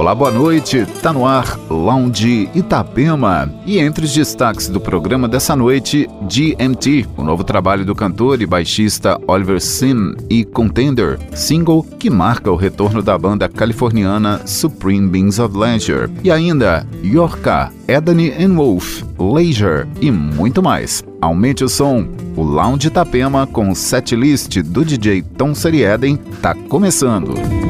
Olá, boa noite. Tá no ar Lounge Itapema. E entre os destaques do programa dessa noite, GMT, o novo trabalho do cantor e baixista Oliver Sim e Contender, single que marca o retorno da banda californiana Supreme Beings of Leisure. E ainda Yorka, Edany and Wolf, Leisure e muito mais. Aumente o som. O Lounge Itapema com setlist do DJ Tom Serieden tá começando.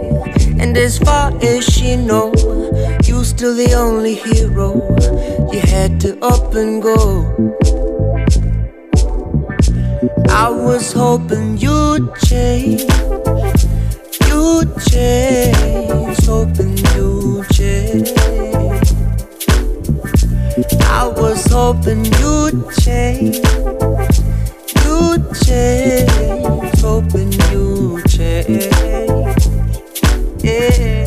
And as far as she know, you're still the only hero. You had to up and go. I was hoping you'd change, you'd change, hoping you'd change. I was hoping you'd change, you'd change, hoping you'd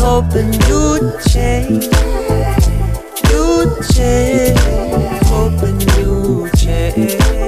Hoping you'd change. You'd change. Hoping you'd change.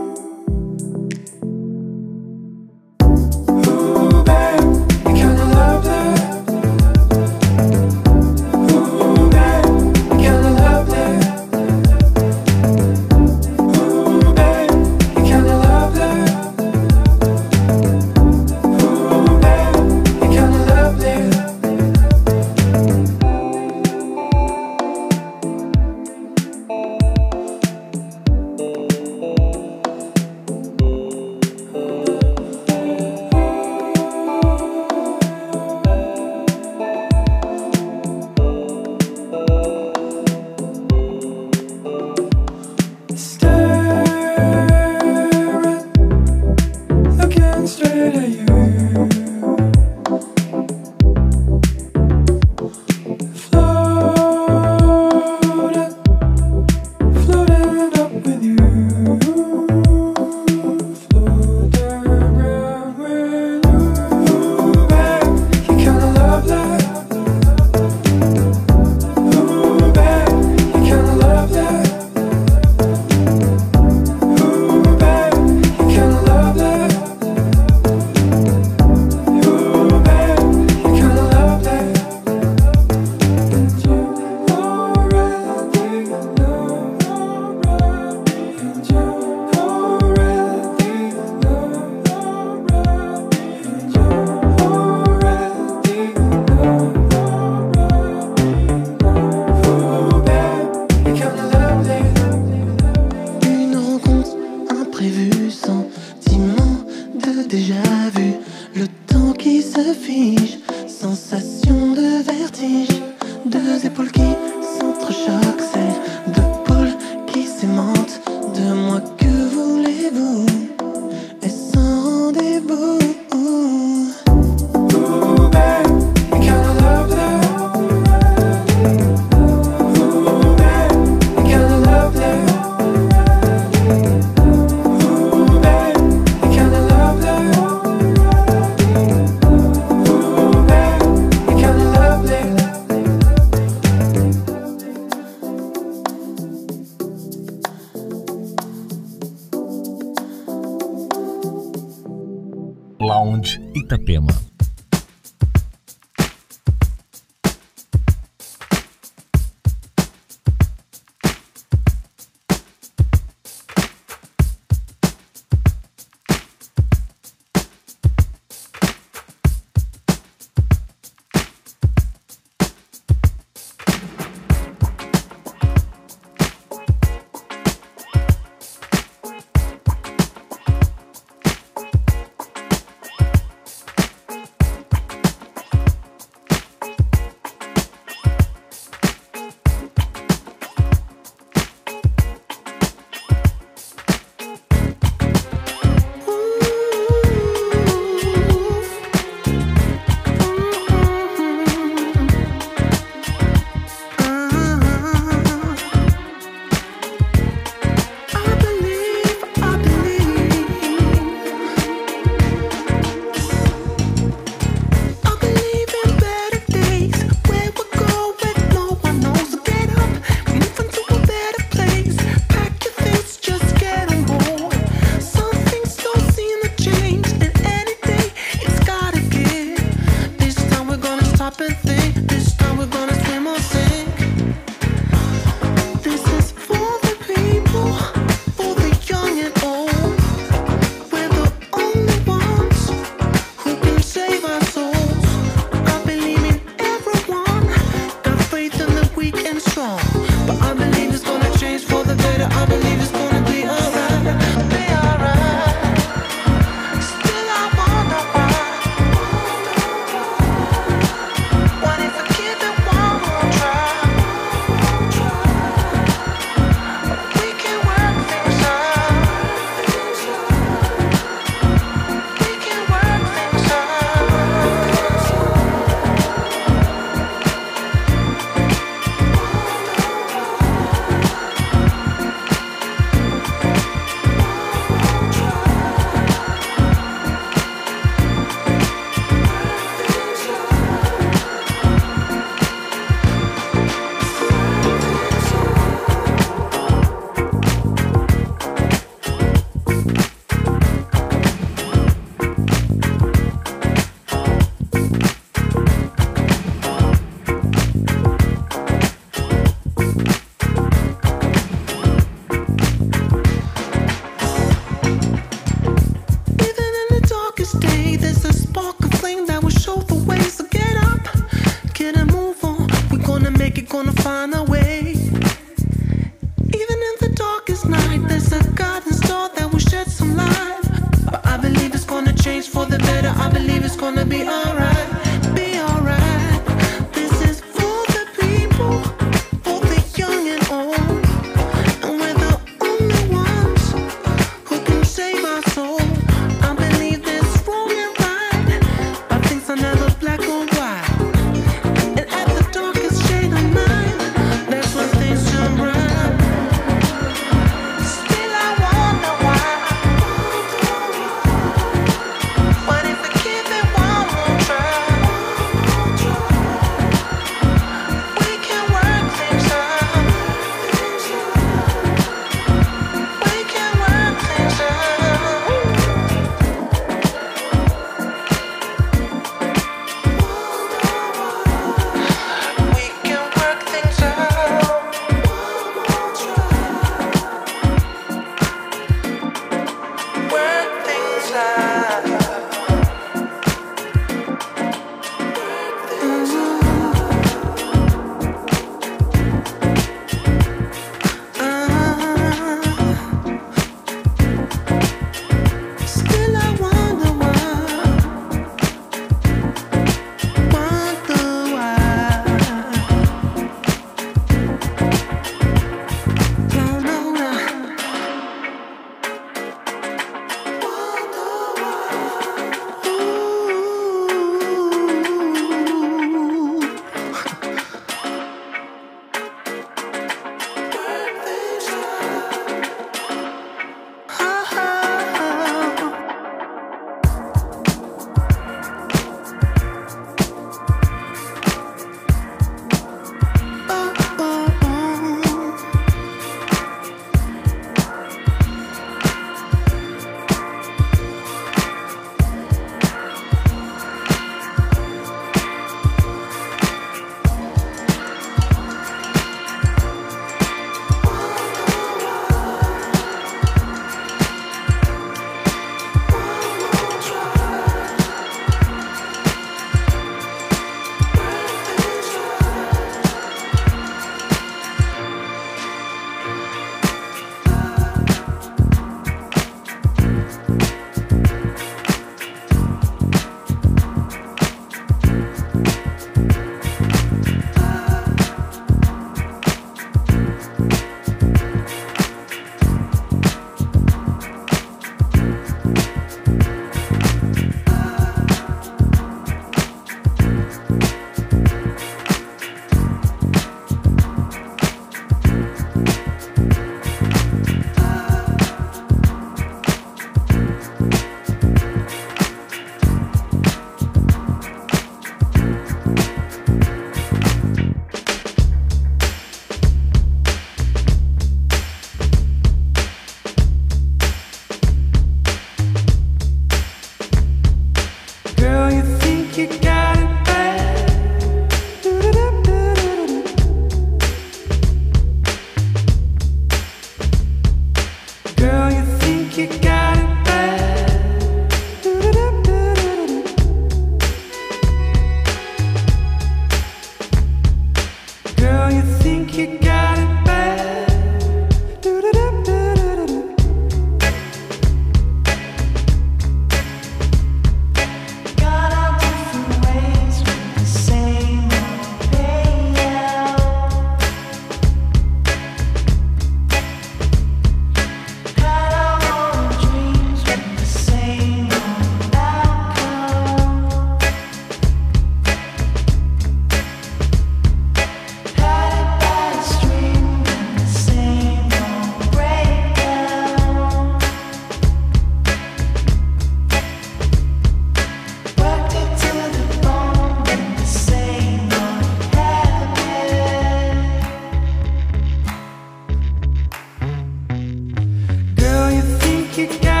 Kit out.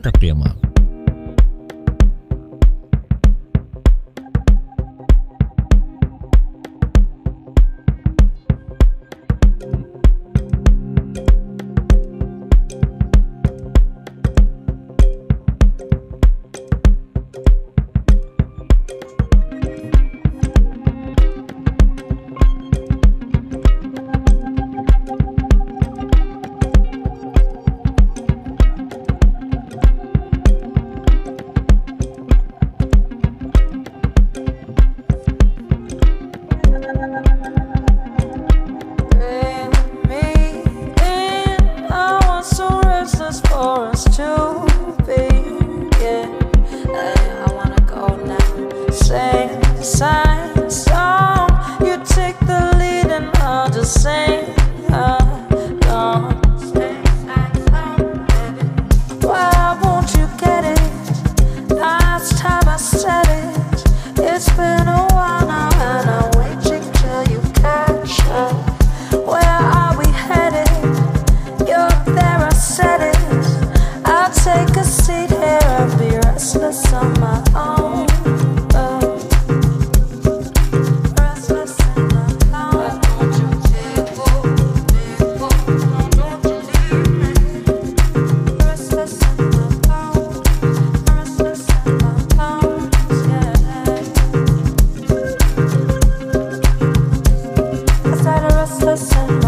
Itapema. the sun.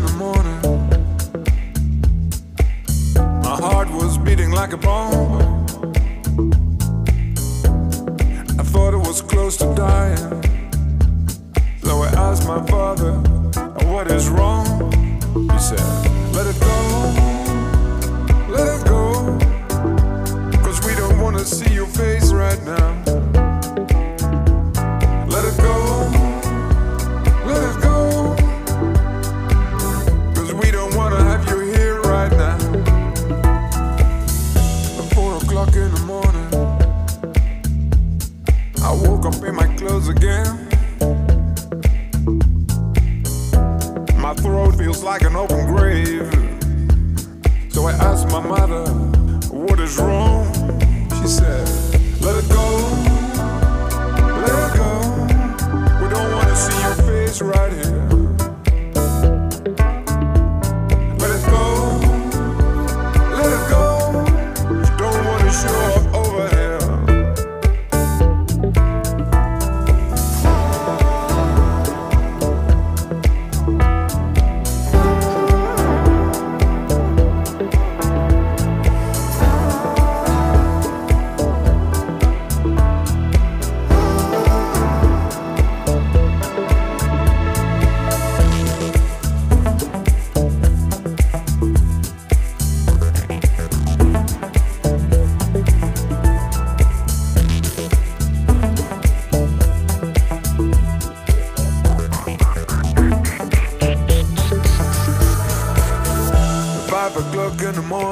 in the morning. My heart was beating like a bomb.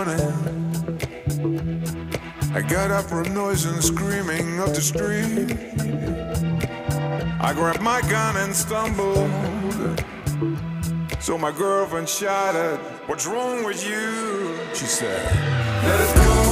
morning. I got up from noise and screaming up the street. I grabbed my gun and stumbled. So my girlfriend shouted, What's wrong with you? She said, Let us go.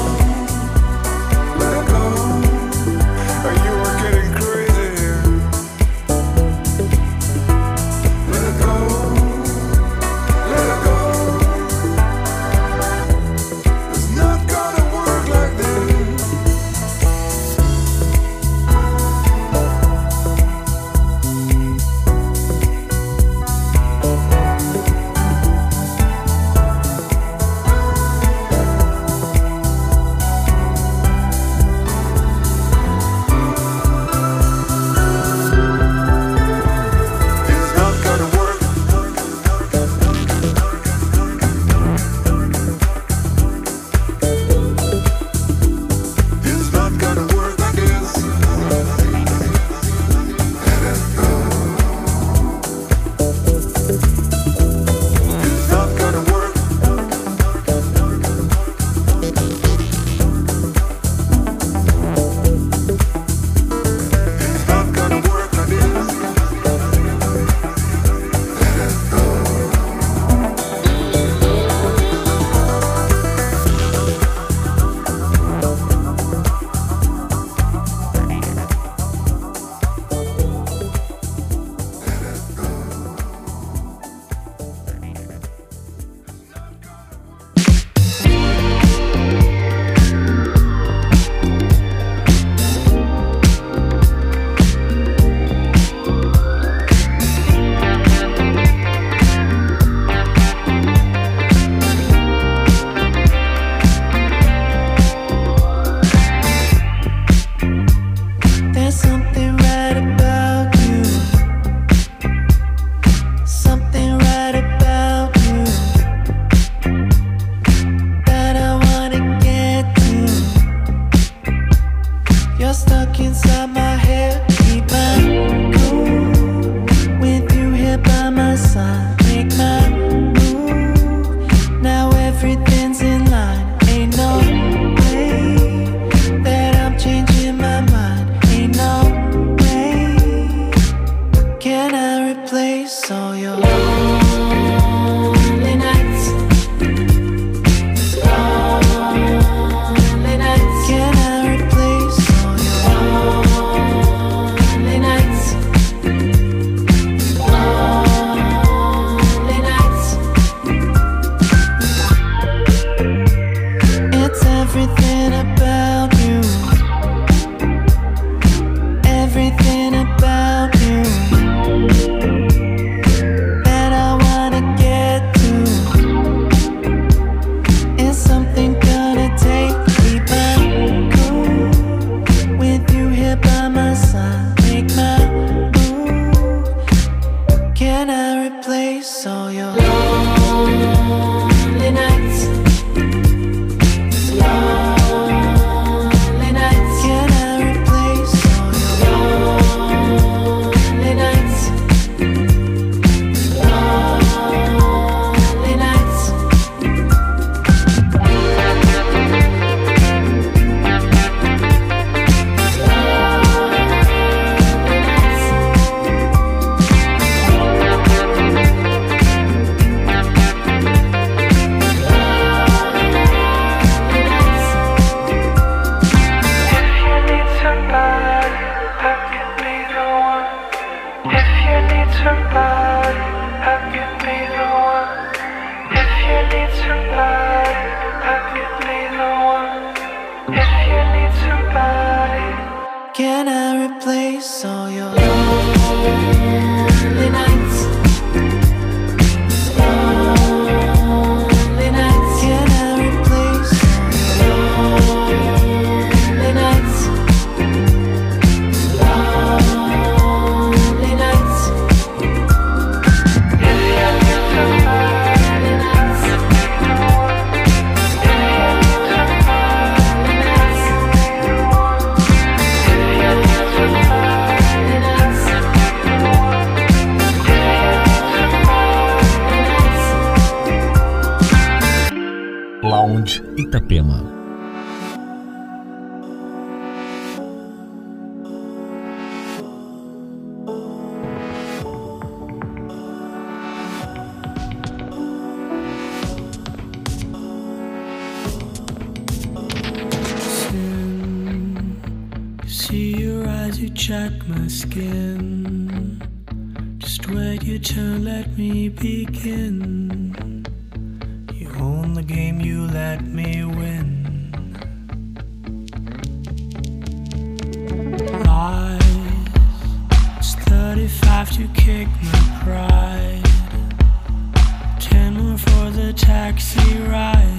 to kick my pride. Ten more for the taxi ride.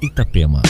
Itapema.